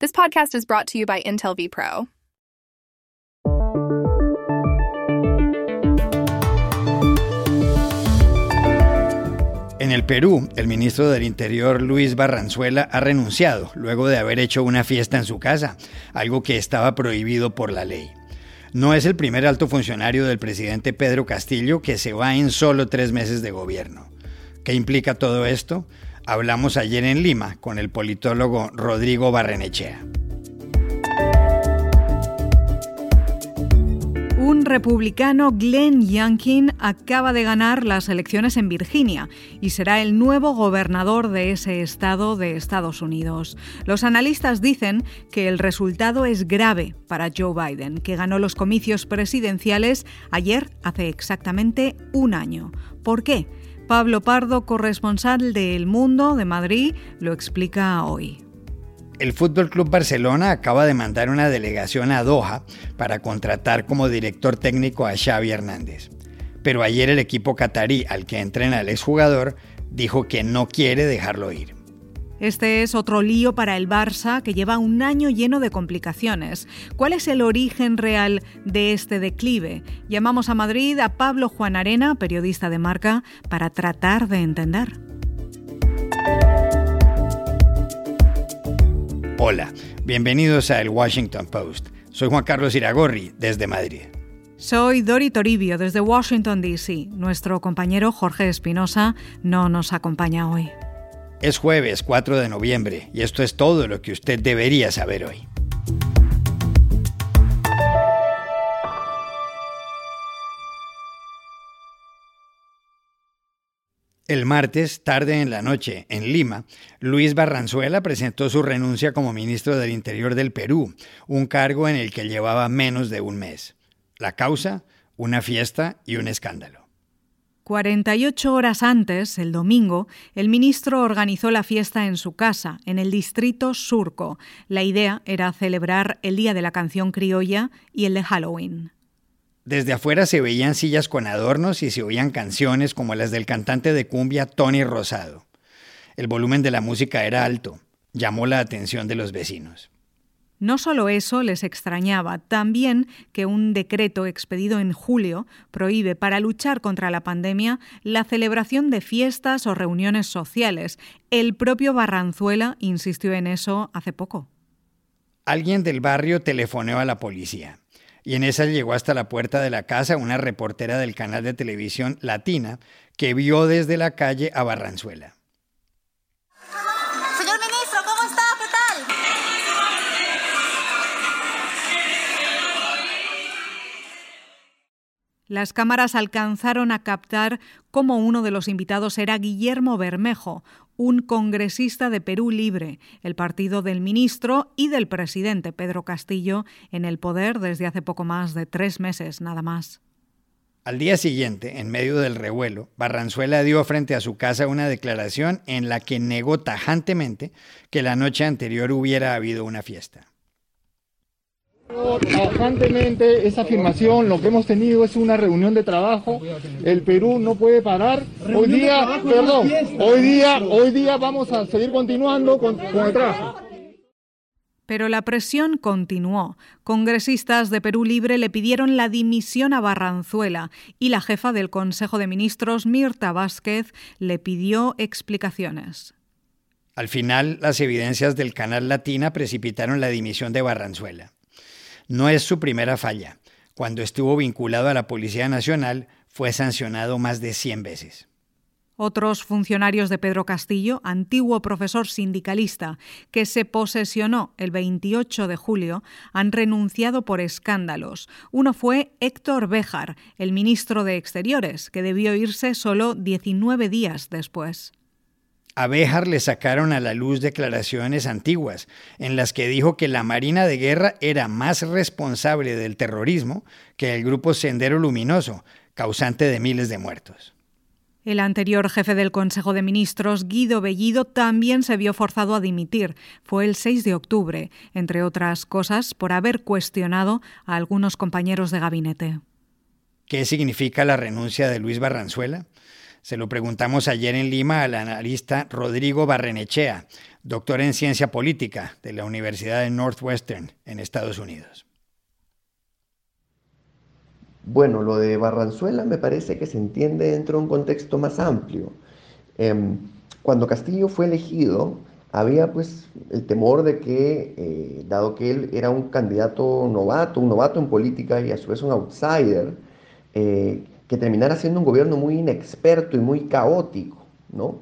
This podcast is brought to you by Intel vPro. En el Perú, el ministro del Interior Luis Barranzuela ha renunciado luego de haber hecho una fiesta en su casa, algo que estaba prohibido por la ley. No es el primer alto funcionario del presidente Pedro Castillo que se va en solo tres meses de gobierno. ¿Qué implica todo esto? Hablamos ayer en Lima con el politólogo Rodrigo Barrenechea. Un republicano, Glenn Youngkin, acaba de ganar las elecciones en Virginia y será el nuevo gobernador de ese estado de Estados Unidos. Los analistas dicen que el resultado es grave para Joe Biden, que ganó los comicios presidenciales ayer hace exactamente un año. ¿Por qué? Pablo Pardo, corresponsal de El Mundo de Madrid, lo explica hoy. El Fútbol Club Barcelona acaba de mandar una delegación a Doha para contratar como director técnico a Xavi Hernández. Pero ayer el equipo catarí al que entrena el exjugador dijo que no quiere dejarlo ir. Este es otro lío para el Barça que lleva un año lleno de complicaciones. ¿Cuál es el origen real de este declive? Llamamos a Madrid a Pablo Juan Arena, periodista de marca, para tratar de entender. Hola, bienvenidos a El Washington Post. Soy Juan Carlos Iragorri, desde Madrid. Soy Dori Toribio, desde Washington, D.C. Nuestro compañero Jorge Espinosa no nos acompaña hoy. Es jueves 4 de noviembre y esto es todo lo que usted debería saber hoy. El martes, tarde en la noche, en Lima, Luis Barranzuela presentó su renuncia como ministro del Interior del Perú, un cargo en el que llevaba menos de un mes. La causa, una fiesta y un escándalo. 48 horas antes, el domingo, el ministro organizó la fiesta en su casa, en el distrito Surco. La idea era celebrar el Día de la Canción Criolla y el de Halloween. Desde afuera se veían sillas con adornos y se oían canciones como las del cantante de cumbia Tony Rosado. El volumen de la música era alto, llamó la atención de los vecinos. No solo eso les extrañaba, también que un decreto expedido en julio prohíbe para luchar contra la pandemia la celebración de fiestas o reuniones sociales. El propio Barranzuela insistió en eso hace poco. Alguien del barrio telefoneó a la policía y en esa llegó hasta la puerta de la casa una reportera del canal de televisión Latina que vio desde la calle a Barranzuela. Las cámaras alcanzaron a captar cómo uno de los invitados era Guillermo Bermejo, un congresista de Perú Libre, el partido del ministro y del presidente Pedro Castillo, en el poder desde hace poco más de tres meses nada más. Al día siguiente, en medio del revuelo, Barranzuela dio frente a su casa una declaración en la que negó tajantemente que la noche anterior hubiera habido una fiesta. Tajantemente esa afirmación, lo que hemos tenido es una reunión de trabajo. El Perú no puede parar. Hoy día, perdón, hoy día, hoy día vamos a seguir continuando con, con el trabajo. Pero la presión continuó. Congresistas de Perú Libre le pidieron la dimisión a Barranzuela y la jefa del Consejo de Ministros, Mirta Vázquez, le pidió explicaciones. Al final, las evidencias del canal Latina precipitaron la dimisión de Barranzuela. No es su primera falla. Cuando estuvo vinculado a la Policía Nacional, fue sancionado más de 100 veces. Otros funcionarios de Pedro Castillo, antiguo profesor sindicalista, que se posesionó el 28 de julio, han renunciado por escándalos. Uno fue Héctor Béjar, el ministro de Exteriores, que debió irse solo 19 días después. A Béjar le sacaron a la luz declaraciones antiguas en las que dijo que la Marina de Guerra era más responsable del terrorismo que el grupo Sendero Luminoso, causante de miles de muertos. El anterior jefe del Consejo de Ministros, Guido Bellido, también se vio forzado a dimitir. Fue el 6 de octubre, entre otras cosas, por haber cuestionado a algunos compañeros de gabinete. ¿Qué significa la renuncia de Luis Barranzuela? Se lo preguntamos ayer en Lima al analista Rodrigo Barrenechea, doctor en ciencia política de la Universidad de Northwestern en Estados Unidos. Bueno, lo de Barranzuela me parece que se entiende dentro de un contexto más amplio. Em, cuando Castillo fue elegido, había pues el temor de que, eh, dado que él era un candidato novato, un novato en política y a su vez un outsider, eh, que terminara siendo un gobierno muy inexperto y muy caótico, ¿no?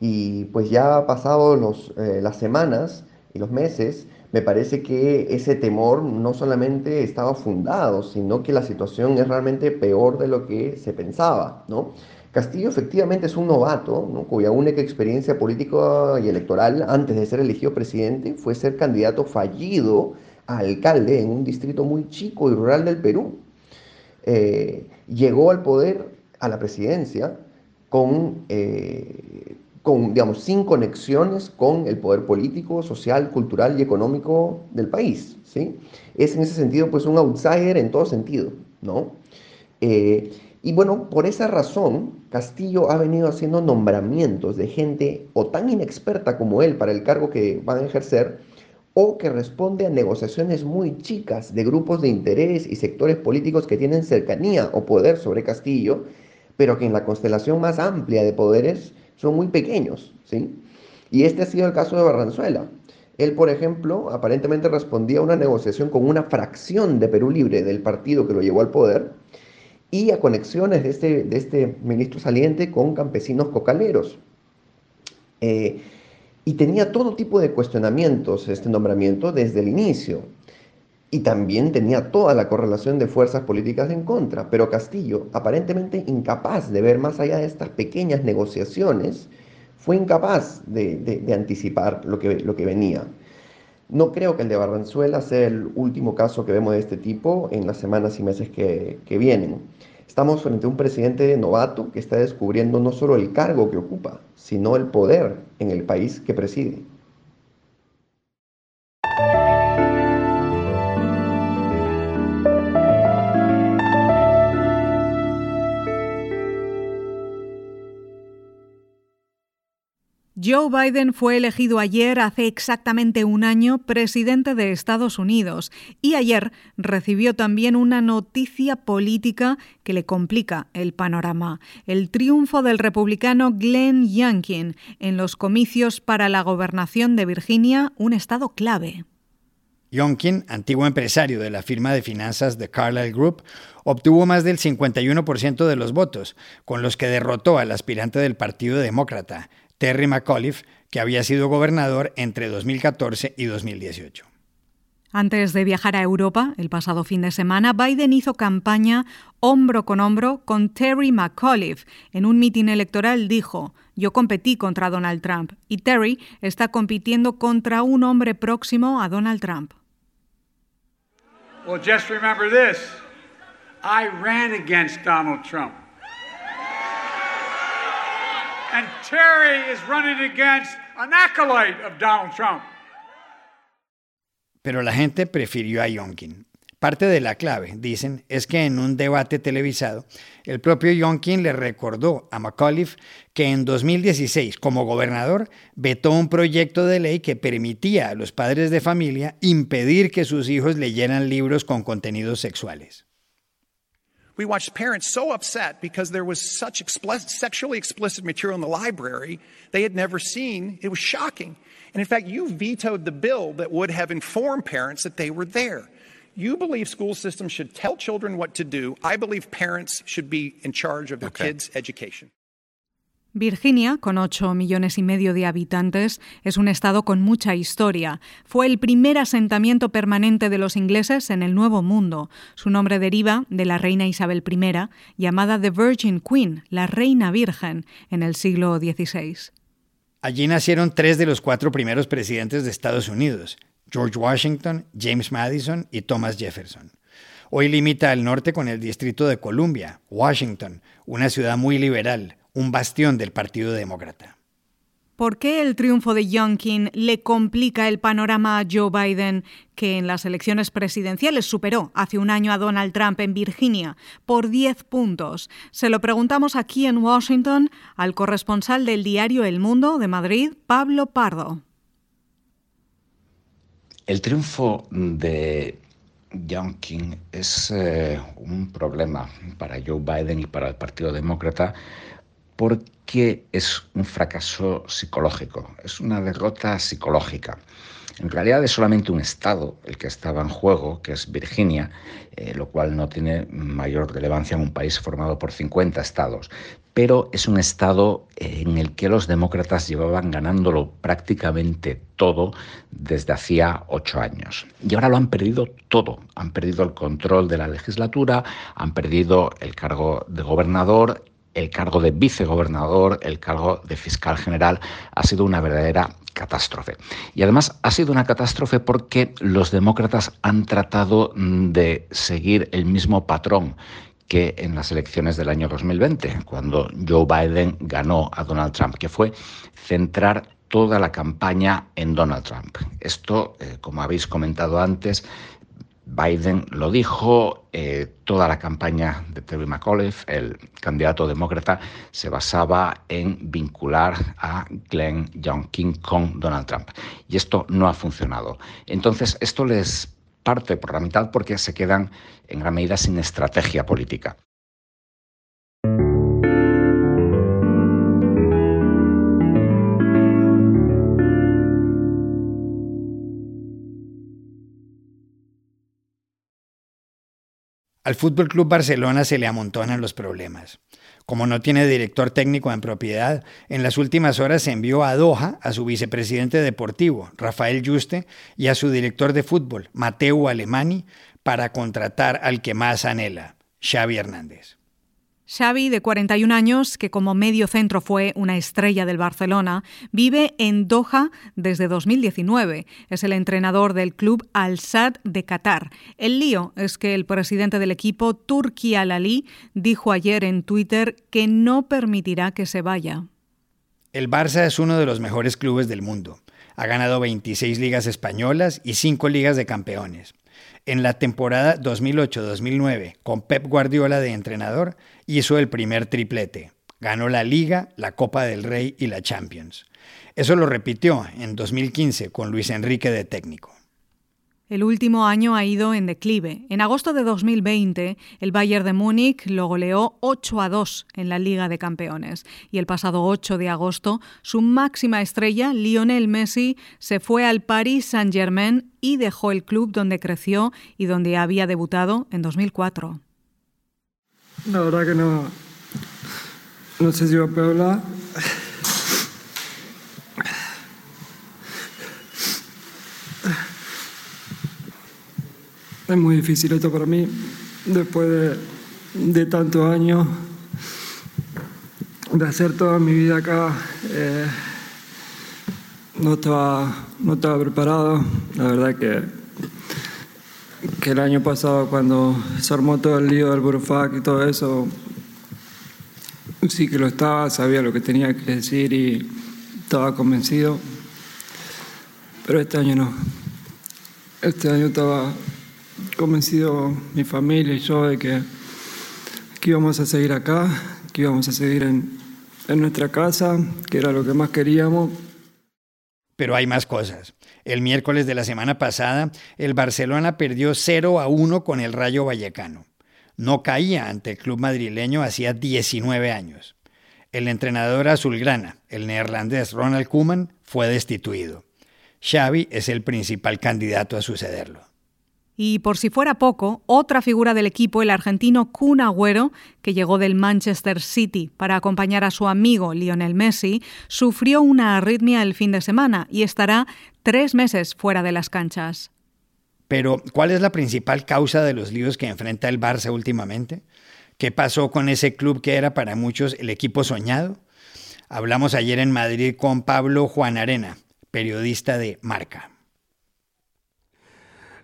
Y pues ya pasado los, eh, las semanas y los meses, me parece que ese temor no solamente estaba fundado, sino que la situación es realmente peor de lo que se pensaba, ¿no? Castillo efectivamente es un novato, cuya única experiencia política y electoral antes de ser elegido presidente fue ser candidato fallido a alcalde en un distrito muy chico y rural del Perú. Eh, llegó al poder, a la presidencia, con, eh, con, digamos, sin conexiones con el poder político, social, cultural y económico del país. ¿sí? Es en ese sentido pues un outsider en todo sentido. ¿no? Eh, y bueno, por esa razón, Castillo ha venido haciendo nombramientos de gente o tan inexperta como él para el cargo que van a ejercer, o que responde a negociaciones muy chicas de grupos de interés y sectores políticos que tienen cercanía o poder sobre Castillo, pero que en la constelación más amplia de poderes son muy pequeños. ¿sí? Y este ha sido el caso de Barranzuela. Él, por ejemplo, aparentemente respondía a una negociación con una fracción de Perú Libre del partido que lo llevó al poder, y a conexiones de este, de este ministro saliente con campesinos cocaleros. Eh, y tenía todo tipo de cuestionamientos este nombramiento desde el inicio. Y también tenía toda la correlación de fuerzas políticas en contra. Pero Castillo, aparentemente incapaz de ver más allá de estas pequeñas negociaciones, fue incapaz de, anticipar lo que, lo que venía. No creo que el de Barranzuela sea el último caso que vemos de este tipo en las semanas y meses que, que vienen. Estamos frente a un presidente novato que está descubriendo no solo el cargo que ocupa, sino el poder en el país que preside. Joe Biden fue elegido ayer, hace exactamente un año, presidente de Estados Unidos y ayer recibió también una noticia política que le complica el panorama, el triunfo del republicano Glenn Youngkin en los comicios para la gobernación de Virginia, un estado clave. Youngkin, antiguo empresario de la firma de finanzas The Carlyle Group, obtuvo más del 51% de los votos, con los que derrotó al aspirante del Partido Demócrata, Terry McAuliffe, que había sido gobernador entre 2014 y 2018. Antes de viajar a Europa el pasado fin de semana, Biden hizo campaña hombro con hombro con Terry McAuliffe. En un mitin electoral dijo, yo competí contra Donald Trump y Terry está compitiendo contra un hombre próximo a Donald Trump. Well, just remember this. I ran against Donald Trump. And Terry is running against an acolyte of Donald Trump. Pero la gente prefirió a Yonkin. Parte de la clave, dicen, es que en un debate televisado, el propio Yonkin le recordó a McAuliffe que en 2016, como gobernador, vetó un proyecto de ley que permitía a los padres de familia impedir que sus hijos leyeran libros con contenidos sexuales. We watched parents so upset because there was such explicit, sexually explicit material in the library they had never seen. It was shocking. And in fact, you vetoed the bill that would have informed parents that they were there. You believe school systems should tell children what to do. I believe parents should be in charge of their okay. kids' education. Virginia, con 8 millones y medio de habitantes, es un estado con mucha historia. Fue el primer asentamiento permanente de los ingleses en el Nuevo Mundo. Su nombre deriva de la reina Isabel I, llamada The Virgin Queen, la reina virgen, en el siglo XVI. Allí nacieron tres de los cuatro primeros presidentes de Estados Unidos, George Washington, James Madison y Thomas Jefferson. Hoy limita al norte con el Distrito de Columbia, Washington, una ciudad muy liberal, un bastión del Partido Demócrata. ¿Por qué el triunfo de Youngkin le complica el panorama a Joe Biden, que en las elecciones presidenciales superó hace un año a Donald Trump en Virginia por 10 puntos? Se lo preguntamos aquí en Washington al corresponsal del diario El Mundo de Madrid, Pablo Pardo. El triunfo de Youngkin es eh, un problema para Joe Biden y para el Partido Demócrata porque es un fracaso psicológico, es una derrota psicológica. En realidad es solamente un estado el que estaba en juego, que es Virginia, eh, lo cual no tiene mayor relevancia en un país formado por 50 estados, pero es un estado en el que los demócratas llevaban ganándolo prácticamente todo desde hacía ocho años. Y ahora lo han perdido todo. Han perdido el control de la legislatura, han perdido el cargo de gobernador el cargo de vicegobernador, el cargo de fiscal general, ha sido una verdadera catástrofe. Y además ha sido una catástrofe porque los demócratas han tratado mm, de seguir el mismo patrón que en las elecciones del año 2020, cuando Joe Biden ganó a Donald Trump, que fue centrar toda la campaña en Donald Trump. Esto, eh, como habéis comentado antes, Biden lo dijo, eh, toda la campaña de Terry McAuliffe, el candidato demócrata, se basaba en vincular a Glenn Youngkin con Donald Trump. Y esto no ha funcionado. Entonces, esto les parte por la mitad porque se quedan en gran medida sin estrategia política. Al Fútbol Club Barcelona se le amontonan los problemas. Como no tiene director técnico en propiedad, en las últimas horas se envió a Doha a su vicepresidente deportivo, Rafael Juste, y a su director de fútbol, Mateo Alemani, para contratar al que más anhela, Xavi Hernández. Xavi, de 41 años, que como medio centro fue una estrella del Barcelona, vive en Doha desde 2019. Es el entrenador del club Al-Sad de Qatar. El lío es que el presidente del equipo, Turki Al-Ali, dijo ayer en Twitter que no permitirá que se vaya. El Barça es uno de los mejores clubes del mundo. Ha ganado 26 ligas españolas y 5 ligas de campeones. En la temporada 2008-2009, con Pep Guardiola de entrenador, hizo el primer triplete. Ganó la Liga, la Copa del Rey y la Champions. Eso lo repitió en 2015 con Luis Enrique de técnico. El último año ha ido en declive. En agosto de 2020, el Bayern de Múnich lo goleó 8 a 2 en la Liga de Campeones. Y el pasado 8 de agosto, su máxima estrella, Lionel Messi, se fue al Paris Saint-Germain y dejó el club donde creció y donde había debutado en 2004. La verdad que no. No sé si va a hablar. Es muy difícil esto para mí, después de, tantos años de hacer toda mi vida acá. Eh, no, estaba, no estaba preparado. La verdad que, que el año pasado, cuando se armó todo el lío del Burufac y todo eso, sí que lo estaba, sabía lo que tenía que decir y estaba convencido. Pero este año no. Este año estaba convencido mi familia y yo de que, que íbamos a seguir acá, que íbamos a seguir en, en nuestra casa, que era lo que más queríamos. Pero hay más cosas. El miércoles de la semana pasada, el Barcelona perdió 0 a 1 con el Rayo Vallecano. No caía ante el club madrileño hacía 19 años. El entrenador azulgrana, el neerlandés Ronald Koeman, fue destituido. Xavi es el principal candidato a sucederlo. Y por si fuera poco, otra figura del equipo, el argentino Kun Agüero, que llegó del Manchester City para acompañar a su amigo Lionel Messi, sufrió una arritmia el fin de semana y estará tres meses fuera de las canchas. Pero, ¿cuál es la principal causa de los líos que enfrenta el Barça últimamente? ¿Qué pasó con ese club que era para muchos el equipo soñado? Hablamos ayer en Madrid con Pablo Juan Arena, periodista de Marca.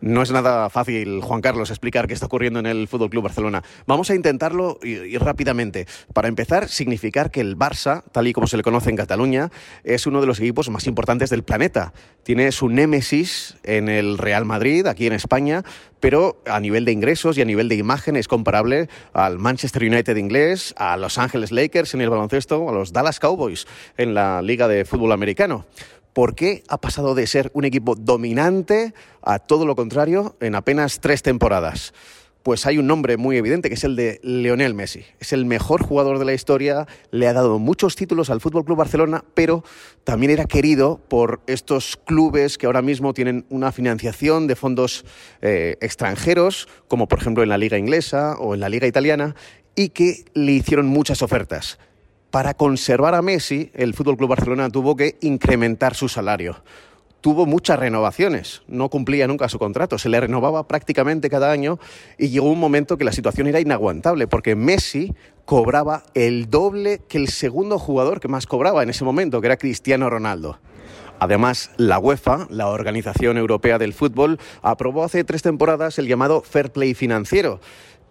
No es nada fácil, Juan Carlos, explicar qué está ocurriendo en el Fútbol Club Barcelona. Vamos a intentarlo y, rápidamente. Para empezar, significar que el Barça, tal y como se le conoce en Cataluña, es uno de los equipos más importantes del planeta. Tiene su némesis en el Real Madrid, aquí en España, pero a nivel de ingresos y a nivel de imagen es comparable al Manchester United inglés, a Los Ángeles Lakers en el baloncesto, a los Dallas Cowboys en la Liga de Fútbol Americano. ¿Por qué ha pasado de ser un equipo dominante a todo lo contrario en apenas tres temporadas? Pues hay un nombre muy evidente que es el de Lionel Messi. Es el mejor jugador de la historia, le ha dado muchos títulos al Fútbol Club Barcelona, pero también era querido por estos clubes que ahora mismo tienen una financiación de fondos eh, extranjeros, como por ejemplo en la Liga Inglesa o en la Liga Italiana, y que le hicieron muchas ofertas para conservar a Messi, el Fútbol Club Barcelona tuvo que incrementar su salario. Tuvo muchas renovaciones, no cumplía nunca su contrato, se le renovaba prácticamente cada año y llegó un momento que la situación era inaguantable porque Messi cobraba el doble que el segundo jugador que más cobraba en ese momento, que era Cristiano Ronaldo. Además, la UEFA, la Organización Europea del Fútbol, aprobó hace tres temporadas el llamado Fair Play financiero,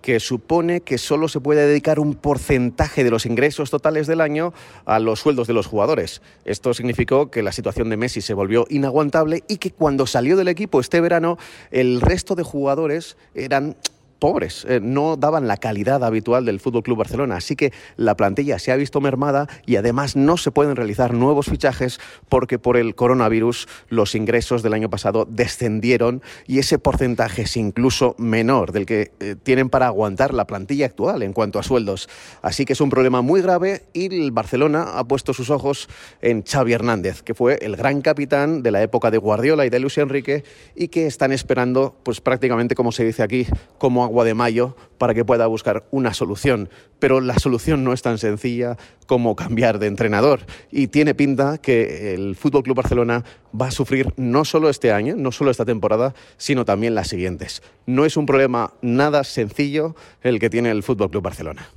que supone que solo se puede dedicar un porcentaje de los ingresos totales del año a los sueldos de los jugadores. Esto significó que la situación de Messi se volvió inaguantable y que cuando salió del equipo este verano, el resto de jugadores eran pobres, eh, no daban la calidad habitual del Fútbol Club Barcelona, así que la plantilla se ha visto mermada y además no se pueden realizar nuevos fichajes porque por el coronavirus los ingresos del año pasado descendieron y ese porcentaje es incluso menor del que eh, tienen para aguantar la plantilla actual en cuanto a sueldos. Así que es un problema muy grave y el Barcelona ha puesto sus ojos en Xavi Hernández, que fue el gran capitán de la época de Guardiola y de Luis Enrique y que están esperando pues prácticamente como se dice aquí como agua de mayo para que pueda buscar una solución. Pero la solución no es tan sencilla como cambiar de entrenador. Y tiene pinta que el Fútbol Club Barcelona va a sufrir no solo este año, no solo esta temporada, sino también las siguientes. No es un problema nada sencillo el que tiene el Fútbol Club Barcelona.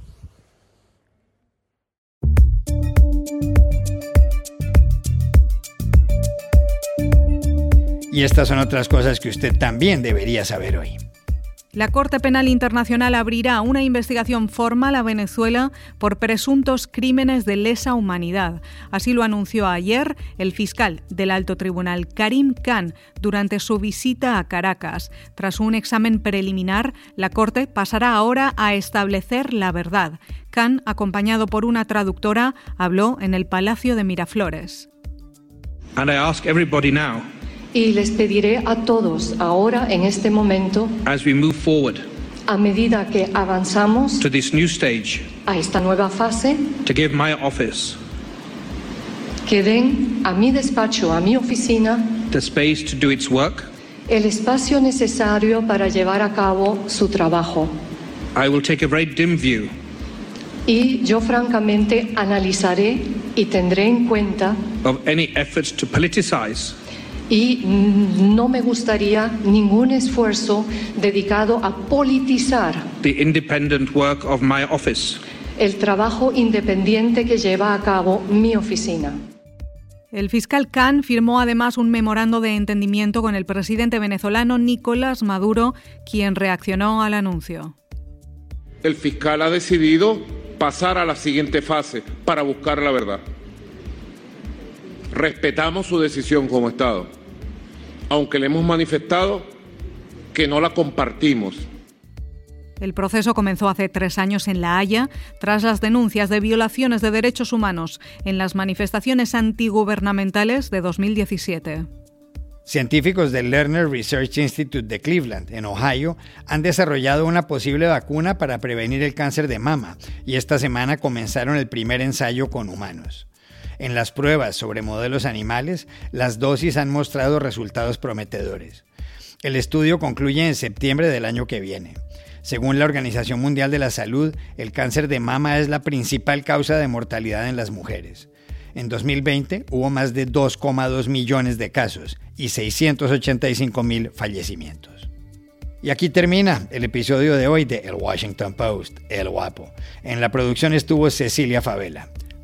Y estas son otras cosas que usted también debería saber hoy. La Corte Penal Internacional abrirá una investigación formal a Venezuela por presuntos crímenes de lesa humanidad. Así lo anunció ayer el fiscal del Alto Tribunal, Karim Khan, durante su visita a Caracas. Tras un examen preliminar, la Corte pasará ahora a establecer la verdad. Khan, acompañado por una traductora, habló en el Palacio de Miraflores. Y les pediré a todos ahora, en este momento, a medida que avanzamos a esta nueva fase, que den a mi despacho, a mi oficina, el espacio necesario para llevar a cabo su trabajo. Y yo francamente analizaré y tendré en cuenta of any efforts to politicize y no me gustaría ningún esfuerzo dedicado a politizar el trabajo independiente que lleva a cabo mi oficina. El fiscal Khan firmó además un memorando de entendimiento con el presidente venezolano Nicolás Maduro, quien reaccionó al anuncio. El fiscal ha decidido pasar a la siguiente fase para buscar la verdad. Respetamos su decisión como Estado aunque le hemos manifestado que no la compartimos. El proceso comenzó hace tres años en La Haya, tras las denuncias de violaciones de derechos humanos en las manifestaciones antigubernamentales de 2017. Científicos del Lerner Research Institute de Cleveland, en Ohio, han desarrollado una posible vacuna para prevenir el cáncer de mama y esta semana comenzaron el primer ensayo con humanos. En las pruebas sobre modelos animales, las dosis han mostrado resultados prometedores. El estudio concluye en septiembre del año que viene. Según la Organización Mundial de la Salud, el cáncer de mama es la principal causa de mortalidad en las mujeres. En 2020 hubo más de 2,2 millones de casos y 685 mil fallecimientos. Y aquí termina el episodio de hoy de El Washington Post, El Guapo. En la producción estuvo Cecilia Favela.